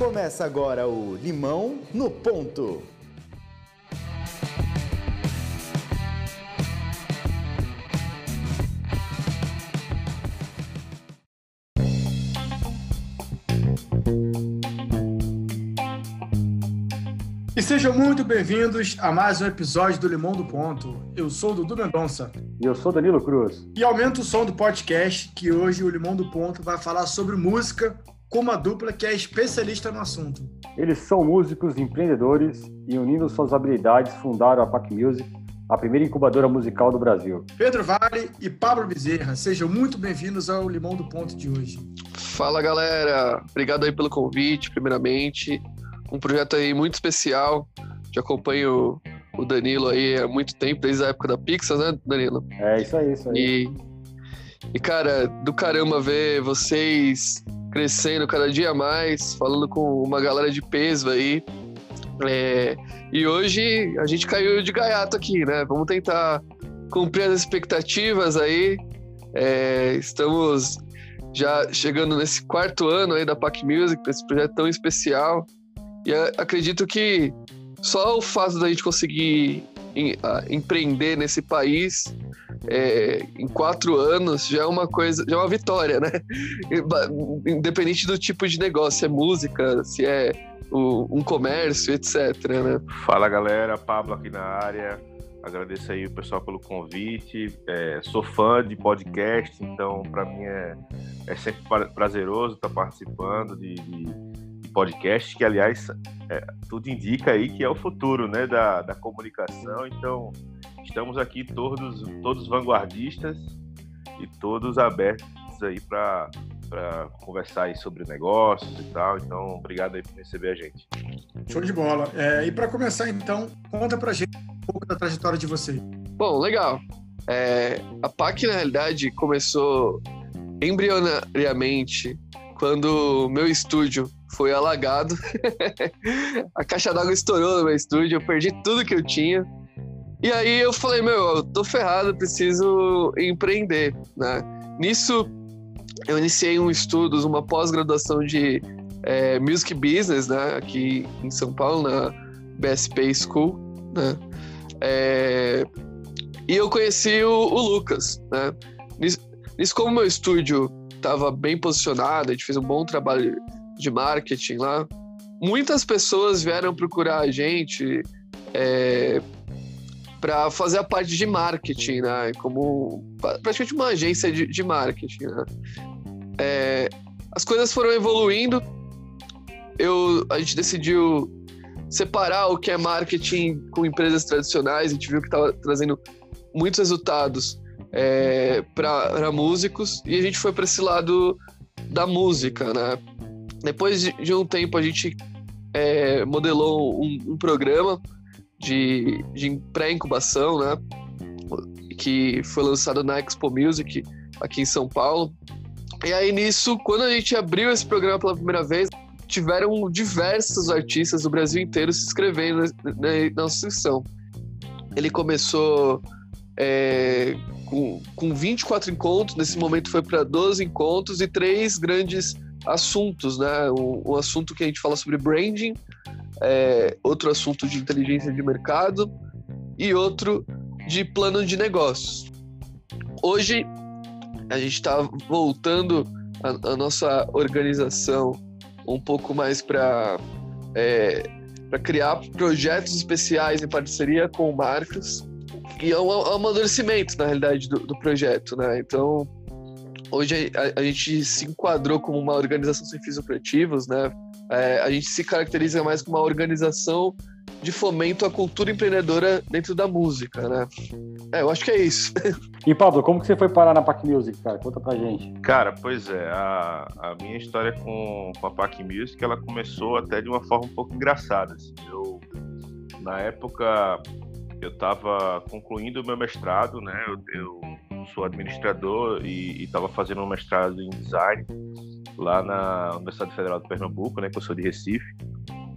Começa agora o Limão no Ponto. E sejam muito bem-vindos a mais um episódio do Limão do Ponto. Eu sou o Dudu Mendonça. E eu sou Danilo Cruz. E aumenta o som do podcast, que hoje o Limão do Ponto vai falar sobre música com uma dupla que é especialista no assunto. Eles são músicos empreendedores e, unindo suas habilidades, fundaram a Pac Music, a primeira incubadora musical do Brasil. Pedro Vale e Pablo Bezerra, sejam muito bem-vindos ao Limão do Ponto de hoje. Fala galera, obrigado aí pelo convite, primeiramente. Um projeto aí muito especial. Já acompanho o Danilo aí há muito tempo, desde a época da Pixar, né, Danilo? É isso aí, isso aí. E, e cara, do caramba ver vocês crescendo cada dia mais, falando com uma galera de peso aí. É, e hoje a gente caiu de gaiato aqui, né? Vamos tentar cumprir as expectativas aí. É, estamos já chegando nesse quarto ano aí da Pac Music, esse projeto tão especial. E acredito que só o fato da gente conseguir em, a, empreender nesse país é, em quatro anos já é uma coisa, já é uma vitória, né? Independente do tipo de negócio, se é música, se é o, um comércio, etc. Né? Fala galera, Pablo aqui na área. Agradeço aí o pessoal pelo convite. É, sou fã de podcast, então para mim é, é sempre prazeroso estar participando de, de podcast, que aliás é, tudo indica aí que é o futuro né, da, da comunicação. Então estamos aqui todos, todos vanguardistas e todos abertos aí para conversar aí sobre negócios e tal. Então, obrigado aí por receber a gente. Show de bola. É, e para começar, então, conta para gente um pouco da trajetória de vocês. Bom, legal. É, a PAC, na realidade, começou embrionariamente quando meu estúdio foi alagado. a caixa d'água estourou no meu estúdio, eu perdi tudo que eu tinha. E aí eu falei, meu, eu tô ferrado, preciso empreender, né? Nisso, eu iniciei um estudos, uma pós-graduação de é, Music Business, né? Aqui em São Paulo, na BSP School, né? É, e eu conheci o, o Lucas, né? Nisso, nisso, como meu estúdio estava bem posicionado, a gente fez um bom trabalho de marketing lá. Muitas pessoas vieram procurar a gente é, para fazer a parte de marketing, né? Como praticamente uma agência de, de marketing. Né? É, as coisas foram evoluindo. Eu, a gente decidiu separar o que é marketing com empresas tradicionais. A gente viu que estava trazendo muitos resultados é, para músicos e a gente foi para esse lado da música, né? Depois de, um tempo, a gente é, modelou um, um, programa de, de pré-incubação, né? Que foi lançado na Expo Music, aqui em São Paulo. E aí, nisso, quando a gente abriu esse programa pela primeira vez, tiveram diversos artistas do Brasil inteiro se inscrevendo na, na inscrição. Ele começou é, com, com 24 encontros, nesse momento foi para 12 encontros e três grandes assuntos, né? Um, um, assunto que a gente fala sobre branding, é, outro assunto de inteligência de mercado e outro de plano de negócios. Hoje a gente está voltando a, a, nossa organização um pouco mais para é, para criar projetos especiais em parceria com marcas e é um, é amadurecimento na realidade do, do projeto, né? Então hoje a, a, gente se enquadrou como uma organização sem fins lucrativos, né? É, a gente se caracteriza mais como uma organização de fomento à cultura empreendedora dentro da música, né? É, eu acho que é isso. E Pablo, como que você foi parar na Pac Music, cara? Conta pra gente. Cara, pois é, a, a minha história com, com a Pac Music, ela começou até de uma forma um pouco engraçada. Assim. Eu, na época, eu estava concluindo o meu mestrado, né? Eu, eu sou administrador e estava fazendo um mestrado em design lá na Universidade Federal de Pernambuco, né, que eu sou de Recife,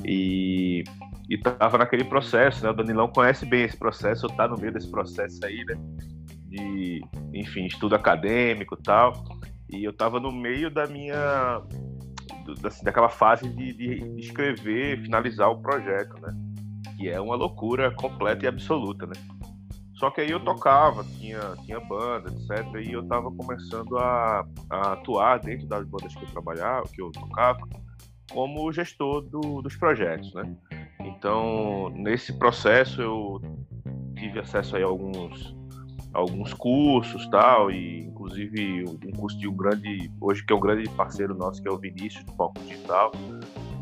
e estava naquele processo, né, o Danilão conhece bem esse processo, eu tá no meio desse processo aí, né, de, enfim, estudo acadêmico e tal, e eu estava no meio da minha assim, daquela fase de, de, escrever, finalizar o projeto, né? Que é uma loucura completa e absoluta, né? Só que aí eu tocava, tinha, tinha banda, etc. E eu estava começando a, a, atuar dentro das bandas que eu trabalhava, que eu tocava, como gestor do, dos projetos, né? Então, nesse processo eu tive acesso a alguns alguns cursos tal e inclusive um curso de um grande hoje que é um grande parceiro nosso que é o Vinícius do Foco Digital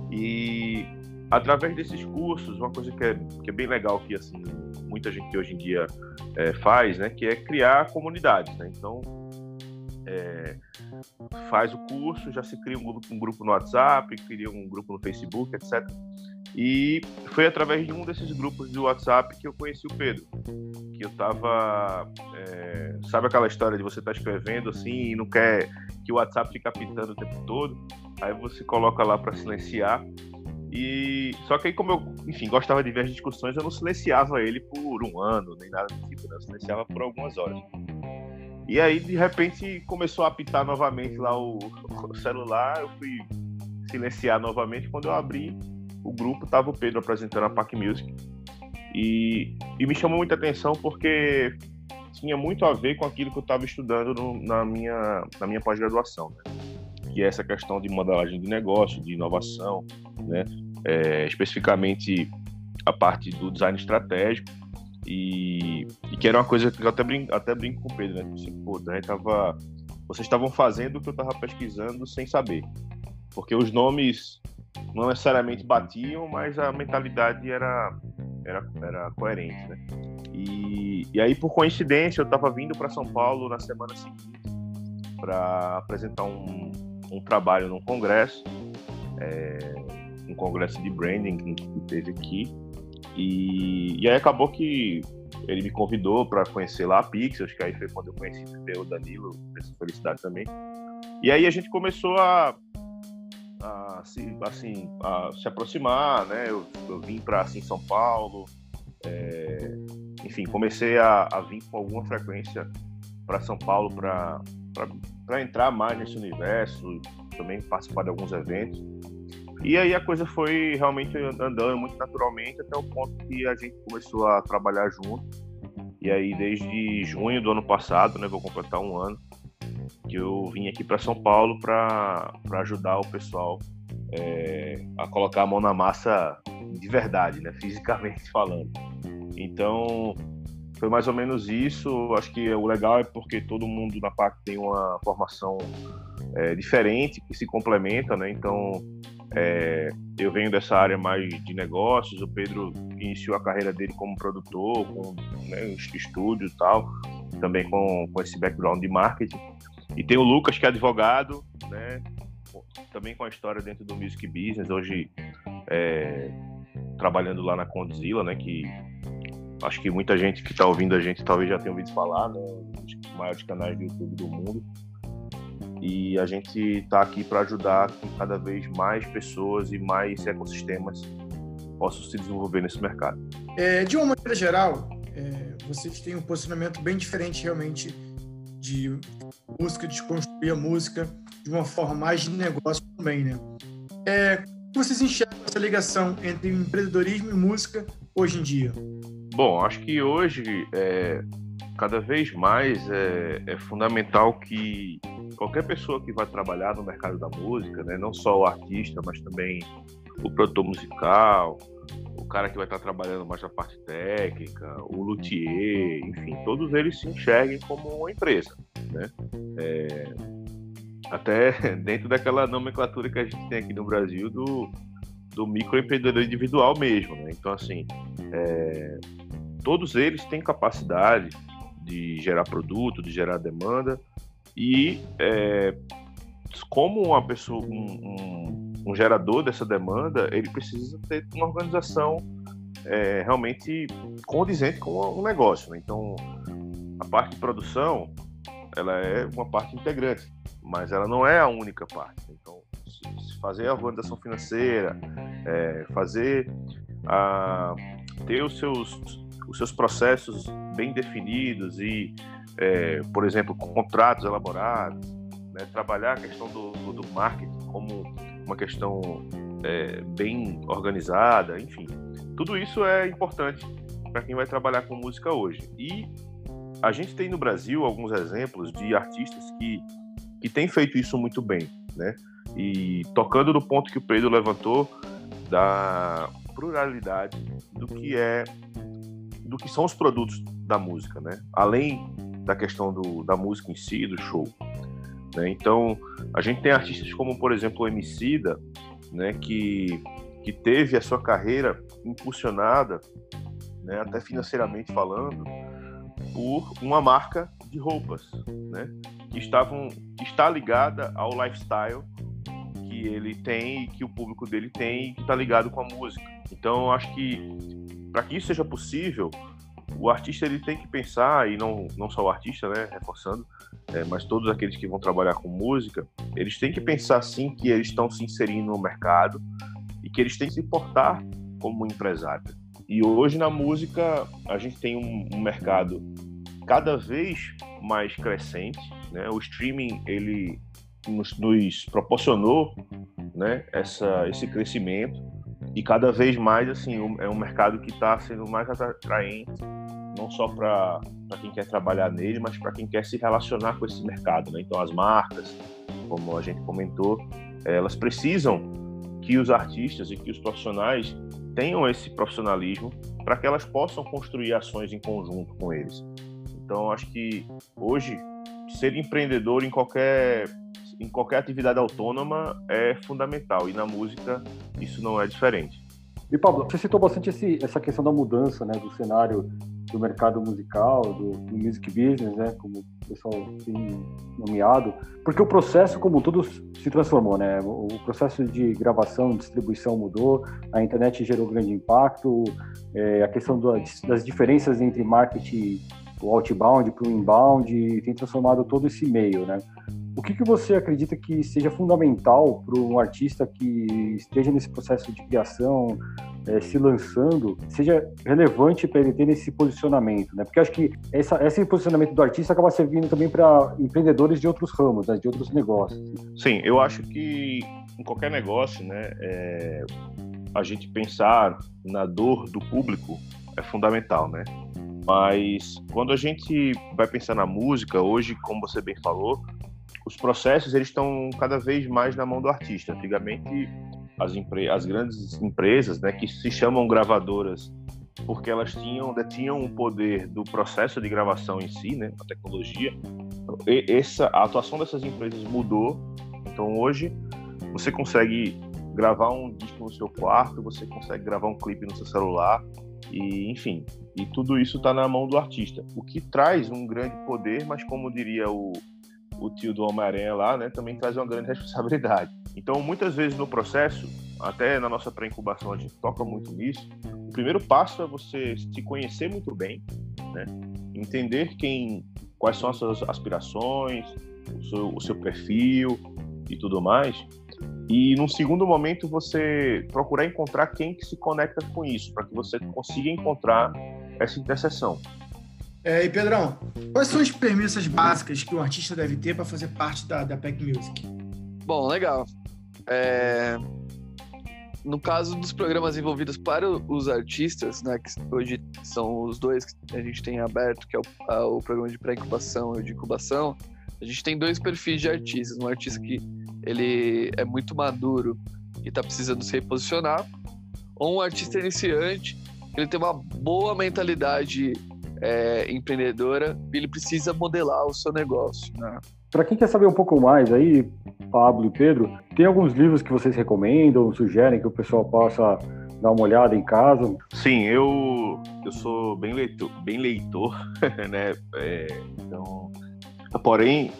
e através desses cursos uma coisa que é, que é bem legal que assim muita gente hoje em dia é, faz né que é criar comunidades né então é, faz o curso já se cria um grupo, um grupo no WhatsApp cria um grupo no Facebook etc e foi através de um desses grupos do WhatsApp que eu conheci o Pedro. Que eu tava. É, sabe aquela história de você estar tá escrevendo assim e não quer que o WhatsApp fique apitando o tempo todo? Aí você coloca lá para silenciar. E só que aí, como eu, enfim, gostava de ver as discussões, eu não silenciava ele por um ano, nem nada do tipo, né? eu silenciava por algumas horas. E aí, de repente, começou a apitar novamente lá o, o celular, eu fui silenciar novamente. Quando eu abri, o grupo tava o Pedro apresentando a Pac Music. E, e me chamou muita atenção porque tinha muito a ver com aquilo que eu estava estudando no, na minha, na minha pós-graduação, né? Que é essa questão de modelagem de negócio, de inovação, né? É, especificamente a parte do design estratégico e, e, que era uma coisa que eu até brinco, até brinco com o Pedro, né? Tipo assim, pô, né, tava, vocês estavam fazendo o que eu estava pesquisando sem saber, porque os nomes não necessariamente batiam, mas a mentalidade era, era, era coerente, né? E, e aí, por coincidência, eu estava vindo para São Paulo na semana seguinte para apresentar um, um trabalho num congresso, é, um congresso de branding que teve aqui. E, e aí acabou que ele me convidou para conhecer lá a Pixels, que aí foi quando eu conheci o Danilo, essa felicidade também. E aí a gente começou a a se, assim, a se aproximar, né? Eu, eu vim para assim, São Paulo, é, enfim, comecei a, a, vir com alguma frequência para São Paulo para entrar mais nesse universo, também participar de alguns eventos. E aí a coisa foi realmente andando muito naturalmente até o ponto que a gente começou a trabalhar junto. E aí desde junho do ano passado, né, vou completar um ano, que eu vim aqui para São Paulo para ajudar o pessoal é, a colocar a mão na massa de verdade, né, fisicamente falando. Então, foi mais ou menos isso. Acho que o legal é porque todo mundo na PAC tem uma formação é, diferente, que se complementa, né? Então, é, eu venho dessa área mais de negócios, o Pedro iniciou a carreira dele como produtor, com né, estúdio e tal, também com, com esse background de marketing. E tem o Lucas, que é advogado, né? Também com a história dentro do music business, hoje é, trabalhando lá na Condzilla, né? Que acho que muita gente que está ouvindo a gente talvez já tenha ouvido falar, né? Um dos maiores canais do YouTube do mundo. E a gente está aqui para ajudar que cada vez mais pessoas e mais ecossistemas possam se desenvolver nesse mercado. É, de uma maneira geral, é, vocês têm um posicionamento bem diferente realmente de música, de construir a música de uma forma mais de negócio também, né? É, vocês enxergam essa ligação entre empreendedorismo e música hoje em dia? Bom, acho que hoje é, cada vez mais é, é, fundamental que qualquer pessoa que vai trabalhar no mercado da música, né, não só o artista, mas também o produtor musical, o cara que vai estar trabalhando mais na parte técnica, o luthier, enfim, todos eles se enxerguem como uma empresa, né? É, até dentro daquela nomenclatura que a gente tem aqui no Brasil do, do microempreendedor individual mesmo, né? Então, assim, é, todos eles têm capacidade de gerar produto, de gerar demanda e é, como uma pessoa, um, um um gerador dessa demanda, ele precisa ter uma organização é, realmente condizente com o negócio. Né? Então, a parte de produção, ela é uma parte integrante, mas ela não é a única parte. Então, fazer a organização financeira, é, fazer a, ter os seus, os seus processos bem definidos e, é, por exemplo, contratos elaborados, né? trabalhar a questão do, do marketing como uma questão é, bem organizada, enfim. Tudo isso é importante para quem vai trabalhar com música hoje. E a gente tem no Brasil alguns exemplos de artistas que, que têm feito isso muito bem, né? E tocando no ponto que o Pedro levantou da pluralidade do que é do que são os produtos da música, né? Além da questão do, da música em si, do show. Né? Então, a gente tem artistas como, por exemplo, o Emicida, né? que, que teve a sua carreira impulsionada, né? até financeiramente falando, por uma marca de roupas, né? que, estavam, que está ligada ao lifestyle que ele tem, que o público dele tem e que está ligado com a música. Então, acho que para que isso seja possível, o artista ele tem que pensar, e não, não só o artista, né, reforçando, é, mas todos aqueles que vão trabalhar com música, eles têm que pensar sim que eles estão se inserindo no mercado e que eles têm que se portar como empresário. E hoje na música a gente tem um, um mercado cada vez mais crescente, né? O streaming ele nos, nos proporcionou, né, essa, esse crescimento e cada vez mais assim é um mercado que está sendo mais atraente não só para quem quer trabalhar nele, mas para quem quer se relacionar com esse mercado. Né? Então as marcas, como a gente comentou, elas precisam que os artistas e que os profissionais tenham esse profissionalismo para que elas possam construir ações em conjunto com eles. Então acho que hoje ser empreendedor em qualquer em qualquer atividade autônoma é fundamental e na música isso não é diferente. E Pablo, você citou bastante esse, essa questão da mudança, né, do cenário do mercado musical, do, do, music business, né, como o pessoal tem nomeado, porque o processo como tudo se transformou, né? O processo de gravação, distribuição mudou, a internet gerou grande impacto, é, a questão do, das diferenças entre marketing, o outbound para o inbound, tem transformado todo esse meio, né? O que, que você acredita que seja fundamental para um artista que esteja nesse processo de criação, é, se lançando, seja relevante para ele ter esse posicionamento, né? Porque acho que essa, esse posicionamento do artista acaba servindo também para empreendedores de outros ramos, né? de outros negócios. Sim, eu acho que em qualquer negócio, né, é, a gente pensar na dor do público é fundamental, né? Mas quando a gente vai pensar na música, hoje, como você bem falou, os processos eles estão cada vez mais na mão do artista. Antigamente, as, as grandes empresas, né, que se chamam gravadoras, porque elas tinham detinham o poder do processo de gravação em si, né, a tecnologia. E essa a atuação dessas empresas mudou. Então hoje você consegue gravar um disco no seu quarto, você consegue gravar um clipe no seu celular e enfim, e tudo isso está na mão do artista, o que traz um grande poder, mas como diria o o tio do Homem-Aranha lá, né, também traz uma grande responsabilidade. Então, muitas vezes no processo, até na nossa pré-incubação a gente toca muito nisso, o primeiro passo é você se conhecer muito bem, né, entender quem, quais são as suas aspirações, o seu, o seu perfil e tudo mais. E num segundo momento você procurar encontrar quem que se conecta com isso, para que você consiga encontrar essa interseção. É, e Pedrão, quais são as premissas básicas que o artista deve ter para fazer parte da, da Pack Music? Bom, legal. É... No caso dos programas envolvidos para os artistas, né, que hoje são os dois que a gente tem aberto, que é o, o programa de pré-incubação e o de incubação, a gente tem dois perfis de artistas. Um artista que ele é muito maduro e está precisando se reposicionar, ou um artista iniciante ele tem uma boa mentalidade é, empreendedora, ele precisa modelar o seu negócio. Né? Para quem quer saber um pouco mais aí, Pablo e Pedro, tem alguns livros que vocês recomendam, sugerem que o pessoal possa dar uma olhada em casa? Sim, eu, eu sou bem leitor, bem leitor né? É, então, porém,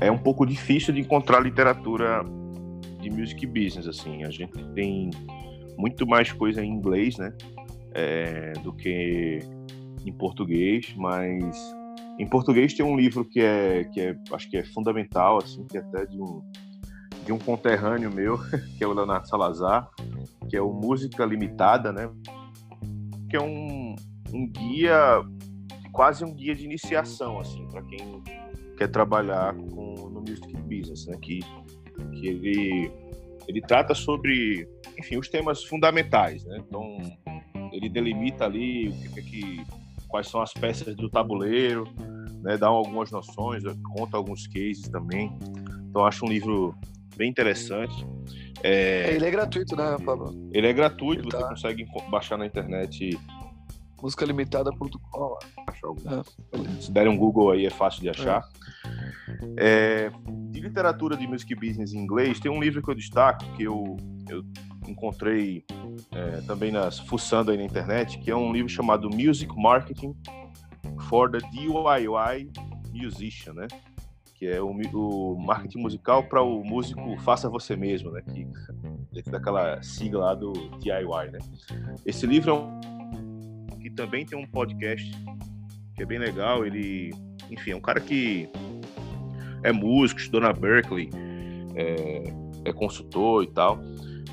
é um pouco difícil de encontrar literatura de music business, assim. A gente tem muito mais coisa em inglês, né? É, do que em português, mas em português tem um livro que é, que é acho que é fundamental, assim, que é até de um, de um conterrâneo meu, que é o Leonardo Salazar, que é o Música Limitada, né? Que é um, um guia, quase um guia de iniciação, assim, para quem quer trabalhar com, no music business, né? Que, que ele ele trata sobre, enfim, os temas fundamentais, né? Então, ele delimita ali o que, que quais são as peças do tabuleiro, né? Dá algumas noções, conta alguns cases também. Então, acho um livro bem interessante. É... Ele é gratuito, né, Pablo? Ele é gratuito, tá... você consegue baixar na internet musicalimitada.com. É. Se derem um Google aí é fácil de achar. É. É, de literatura de music business em inglês, tem um livro que eu destaco que eu, eu encontrei é, também nas fuçando aí na internet, que é um livro chamado Music Marketing for the DIY Musician, né? Que é o, o marketing musical para o músico faça você mesmo, né? Que dentro daquela sigla lá do DIY, né? Esse livro é um que também tem um podcast que é bem legal. Ele, enfim, é um cara que é músico, estudou na Berkeley, é, é consultor e tal.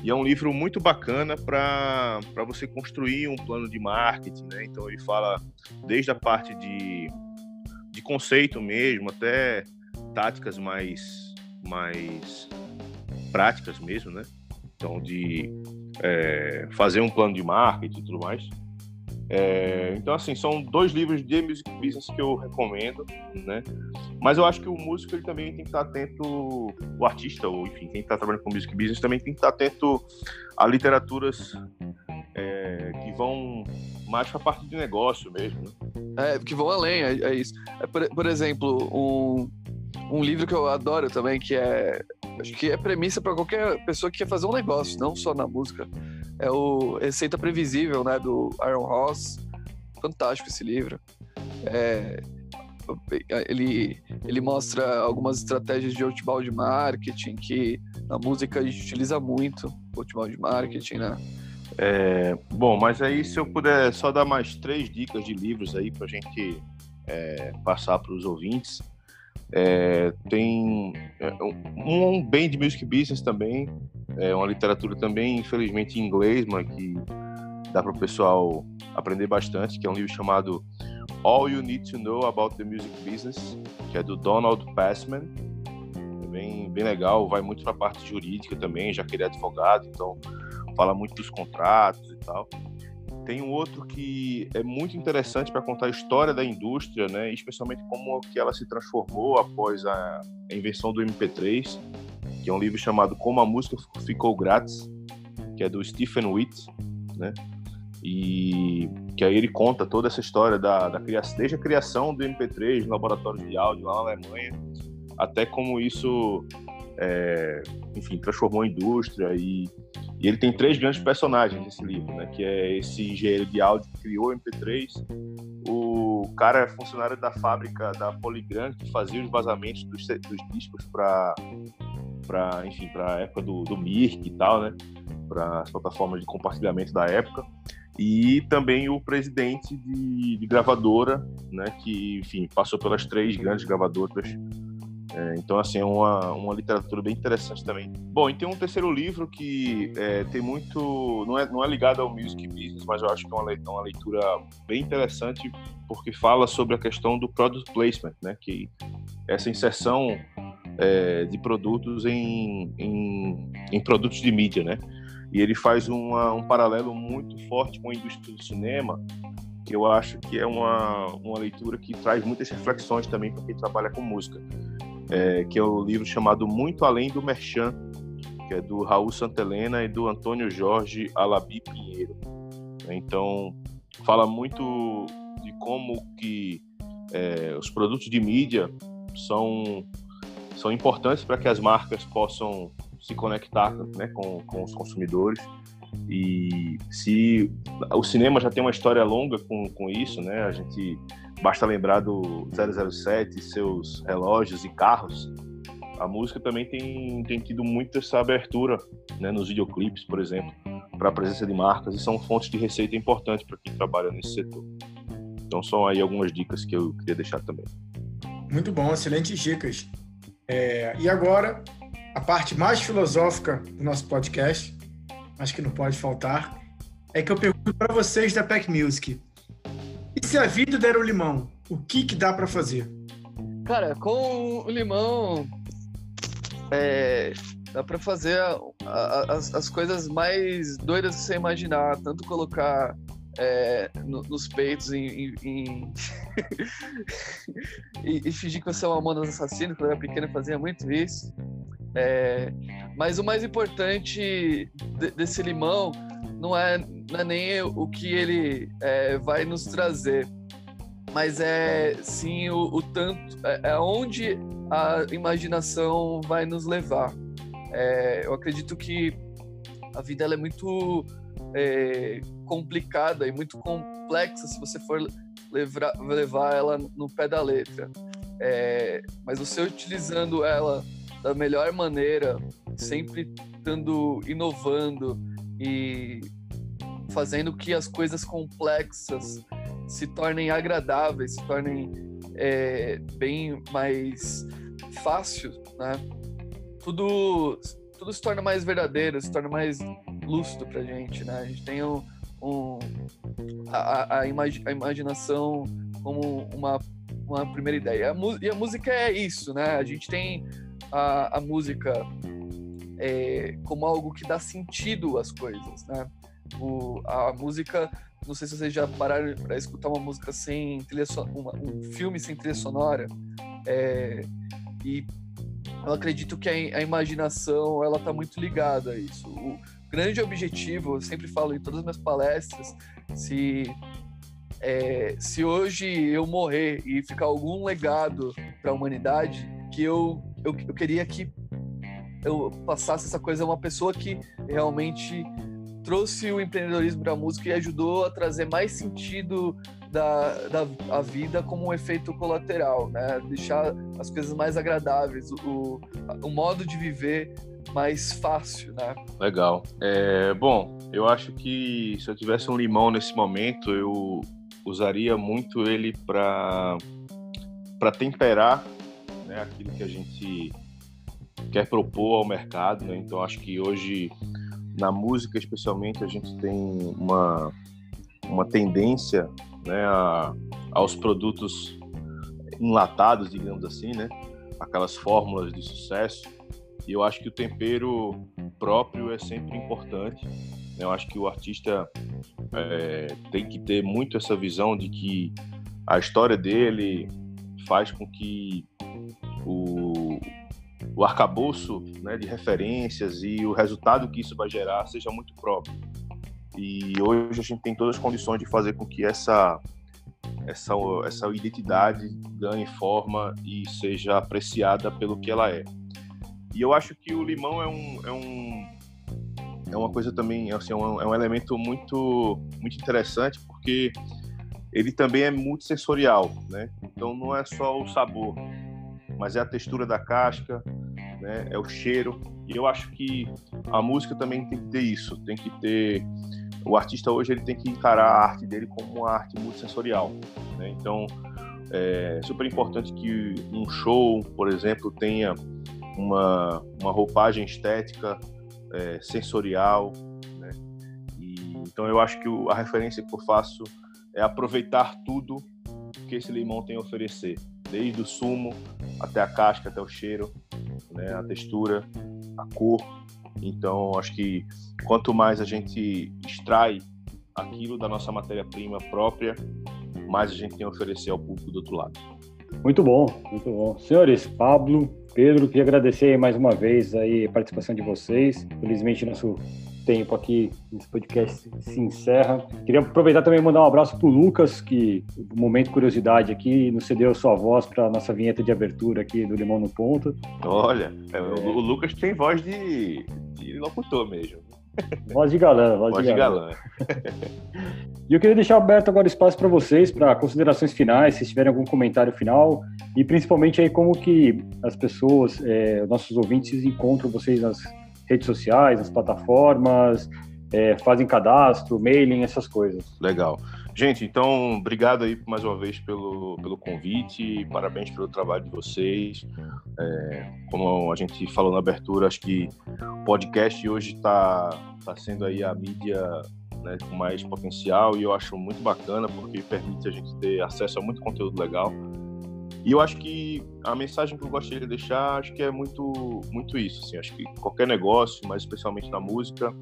E é um livro muito bacana para você construir um plano de marketing, né? Então ele fala desde a parte de, de conceito mesmo, até táticas mais, mais práticas mesmo, né? Então de é, fazer um plano de marketing e tudo mais. É, então, assim, são dois livros de music business que eu recomendo, né? Mas eu acho que o músico ele também tem que estar atento, o artista, ou enfim, quem está trabalhando com music business também tem que estar atento a literaturas é, que vão mais para a parte de negócio mesmo. Né? É, que vão além, é, é isso. É, por, por, exemplo, um, um livro que eu adoro também, que é. Acho que é premissa para qualquer pessoa que quer fazer um negócio, não só na música é o Receita Previsível, né, do Aaron Ross. Fantástico esse livro. É, ele, ele mostra algumas estratégias de outbound marketing que na música a gente utiliza muito, outbound marketing, né? É, bom, mas aí se eu puder só dar mais três dicas de livros aí para a gente é, passar para os ouvintes. É, tem é, um, um bem de music business também, é uma literatura também, infelizmente, em inglês, mas que dá para o pessoal aprender bastante, que é um livro chamado All You Need to Know About the Music Business, que é do Donald Passman. É bem, bem legal, vai muito para a parte jurídica também, já que ele é advogado, então fala muito dos contratos e tal. Tem um outro que é muito interessante para contar a história da indústria, né, especialmente como que ela se transformou após a invenção do MP3 que é um livro chamado Como a Música Ficou Grátis, que é do Stephen Witt, né? E que aí ele conta toda essa história da, da criação, desde a criação do MP3 no laboratório de áudio lá na Alemanha, até como isso, é, enfim, transformou a indústria. E, e, ele tem três grandes personagens nesse livro, né? Que é esse engenheiro de áudio que criou o MP3, o cara é funcionário da fábrica da Polygram que fazia os vazamentos dos, dos discos para para enfim para época do, do Mirk e tal, né? Para as plataformas de compartilhamento da época e também o presidente de, de, gravadora, né? Que enfim passou pelas três grandes gravadoras. É, então assim é uma, uma literatura bem interessante também. Bom, e tem um terceiro livro que é, tem muito não é não é ligado ao music business, mas eu acho que é uma, uma leitura bem interessante porque fala sobre a questão do product placement, né? Que essa inserção é, de produtos em, em, em, produtos de mídia, né? E ele faz uma, um paralelo muito forte com a indústria do cinema, que eu acho que é uma, uma leitura que traz muitas reflexões também para quem trabalha com música, é, que é o livro chamado Muito Além do Merchan, que é do Raul Santelena e do Antônio Jorge Alabi Pinheiro. Então, fala muito de como que é, os produtos de mídia são são importantes para que as marcas possam se conectar né, com, com os consumidores. E se o cinema já tem uma história longa com, com isso, né? A gente basta lembrar do 007, seus relógios e carros. A música também tem, tem tido muito essa abertura né, nos videoclipes, por exemplo, para a presença de marcas e são fontes de receita importantes para quem trabalha nesse setor. Então são aí algumas dicas que eu queria deixar também. Muito bom, excelentes dicas. É, e agora, a parte mais filosófica do nosso podcast, acho que não pode faltar, é que eu pergunto para vocês da Pack Music. E se a vida der o limão, o que, que dá para fazer? Cara, com o limão, é, dá para fazer a, a, as, as coisas mais doidas que você imaginar, tanto colocar é, no, nos peitos em, em, em... e, e, fingir que você é uma Mamonas Assassino, quando eu era pequena fazia muito isso. É, mas o mais importante de, desse limão não é, não é nem o que ele é, vai nos trazer, mas é sim o, o tanto, é, é onde a imaginação vai nos levar. É, eu acredito que a vida é muito é, complicada e muito complexa se você for levar, levar ela no pé da letra. É, mas você utilizando ela da melhor maneira, sempre estando inovando e fazendo que as coisas complexas se tornem agradáveis, se tornem é, bem mais fácil, né? Tudo, tudo se torna mais verdadeiro, se torna mais lúcido pra gente, né? A gente tem um, um a, a, a, imaginação como uma, uma primeira ideia. A, e a música é isso, né? A gente tem a, a música é, como algo que dá sentido às coisas, né? O, a música, não sei se vocês já pararam para escutar uma música sem trilha sonora, um filme sem trilha sonora, é, e eu acredito que a, a, imaginação ela está muito ligada a isso. O grande objetivo, eu sempre falo em todas as minhas palestras, se é, se hoje eu morrer e ficar algum legado para a humanidade, que eu, eu, eu queria que eu passasse essa coisa a uma pessoa que realmente trouxe o empreendedorismo para a música e ajudou a trazer mais sentido da, da a vida como um efeito colateral, né? Deixar as coisas mais agradáveis, o, o modo de viver mais fácil, né? Legal. É, bom, eu acho que se eu tivesse um limão nesse momento, eu usaria muito ele para para temperar né, aquilo que a gente quer propor ao mercado. Né? Então, acho que hoje, na música especialmente, a gente tem uma, uma tendência né, a, aos produtos enlatados, digamos assim, né? aquelas fórmulas de sucesso. E eu acho que o tempero próprio é sempre importante. Eu acho que o artista é, tem que ter muito essa visão de que a história dele faz com que o, o arcabouço né, de referências e o resultado que isso vai gerar seja muito próprio. E hoje a gente tem todas as condições de fazer com que essa essa, essa identidade ganhe forma e seja apreciada pelo que ela é. E eu acho que o limão é um, é um é uma coisa também assim, é um, é um elemento muito muito interessante porque ele também é multissensorial, né? Então não é só o sabor, mas é a textura da casca, né? É o cheiro. E eu acho que a música também tem que ter isso, tem que ter o artista hoje ele tem que encarar a arte dele como uma arte multissensorial, né? Então é super importante que um show, por exemplo, tenha uma, uma roupagem estética é, sensorial, né? E, então eu acho que o, a referência que eu faço é aproveitar tudo que esse limão tem a oferecer, desde o sumo até a casca, até o cheiro, né, a textura, a cor. Então, acho que quanto mais a gente extrai aquilo da nossa matéria-prima própria, mais a gente tem a oferecer ao público do outro lado. Muito bom, muito bom. Senhores, Pablo, Pedro, queria agradecer mais uma vez aí a participação de vocês. Felizmente, nosso tempo aqui nesse podcast se encerra. Queria aproveitar também e mandar um abraço para o Lucas, que, no momento curiosidade aqui, nos cedeu sua voz para a nossa vinheta de abertura aqui do Limão no Ponto. Olha, é. o Lucas tem voz de, de locutor mesmo. Voz de galã, voz, voz de galã. De galã. e eu queria deixar aberto agora espaço para vocês, para considerações finais, se tiverem algum comentário final, e principalmente aí como que as pessoas, é, nossos ouvintes, encontram vocês nas redes sociais, nas plataformas, é, fazem cadastro, mailing, essas coisas. Legal. Gente, então, obrigado aí mais uma vez pelo, pelo convite, parabéns pelo trabalho de vocês. É, como a gente falou na abertura, acho que o podcast hoje está tá sendo aí a mídia né, com mais potencial e eu acho muito bacana porque permite a gente ter acesso a muito conteúdo legal. E eu acho que a mensagem que eu gostaria de deixar, acho que é muito, muito isso. Assim, acho que qualquer negócio, mas especialmente na música,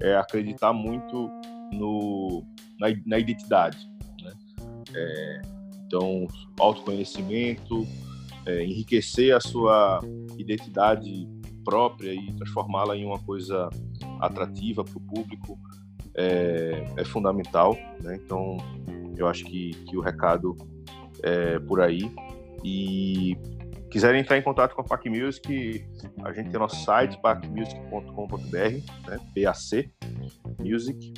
é acreditar muito no, na, na identidade. Né? É, então, autoconhecimento, é, enriquecer a sua identidade própria e transformá-la em uma coisa atrativa para o público é, é fundamental. Né? Então, eu acho que, que o recado é por aí. E quiserem entrar em contato com a PAC Music, a gente tem nosso site, pacmusic.com.br, né? PAC Music.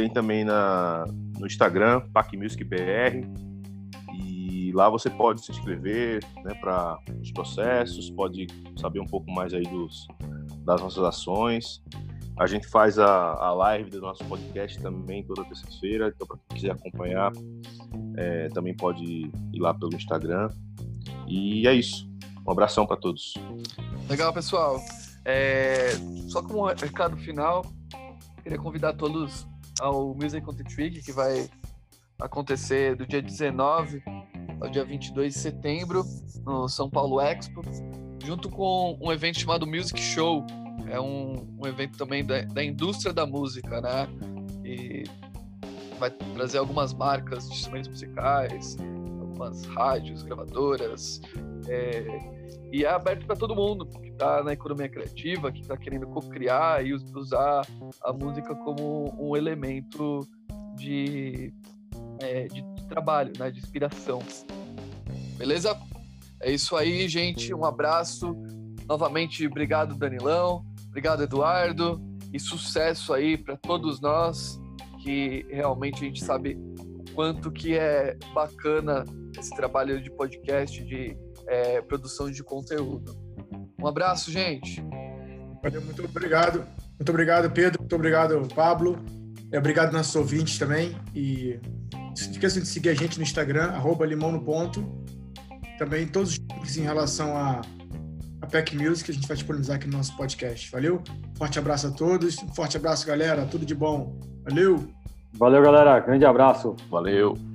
Tem também na, no Instagram, PAC Music BR. E lá você pode se inscrever né, para os processos, pode saber um pouco mais aí dos, das nossas ações. A gente faz a, a live do nosso podcast também toda terça-feira, então para quem quiser acompanhar, é, também pode ir lá pelo Instagram. E é isso. Um abração para todos. Legal, pessoal. É, só como recado final, queria convidar todos ao Music on the Trick, que vai acontecer do dia 19 ao dia 22 de setembro, no São Paulo Expo, junto com um evento chamado Music Show. É um, um evento também da, da indústria da música, né? E vai trazer algumas marcas de instrumentos musicais, algumas rádios, gravadoras. É, e é aberto para todo mundo que está na economia criativa, que está querendo co-criar e usar a música como um elemento de, é, de, trabalho, né, de inspiração. Beleza? É isso aí, gente. Um abraço. Novamente, obrigado, Danilão. Obrigado, Eduardo. E sucesso aí para todos nós que realmente a gente sabe o quanto que é bacana esse trabalho de podcast, de é, produção de conteúdo. Um abraço, gente. Valeu, muito obrigado. Muito obrigado, Pedro. Muito obrigado, Pablo. É, obrigado, nossos ouvintes também. E não se esqueçam de seguir a gente no Instagram, arroba limão no ponto. Também todos os links em relação a, a PEC Music a gente vai disponibilizar aqui no nosso podcast. Valeu? Forte abraço a todos. Forte abraço, galera. Tudo de bom. Valeu! Valeu, galera. Grande abraço. Valeu.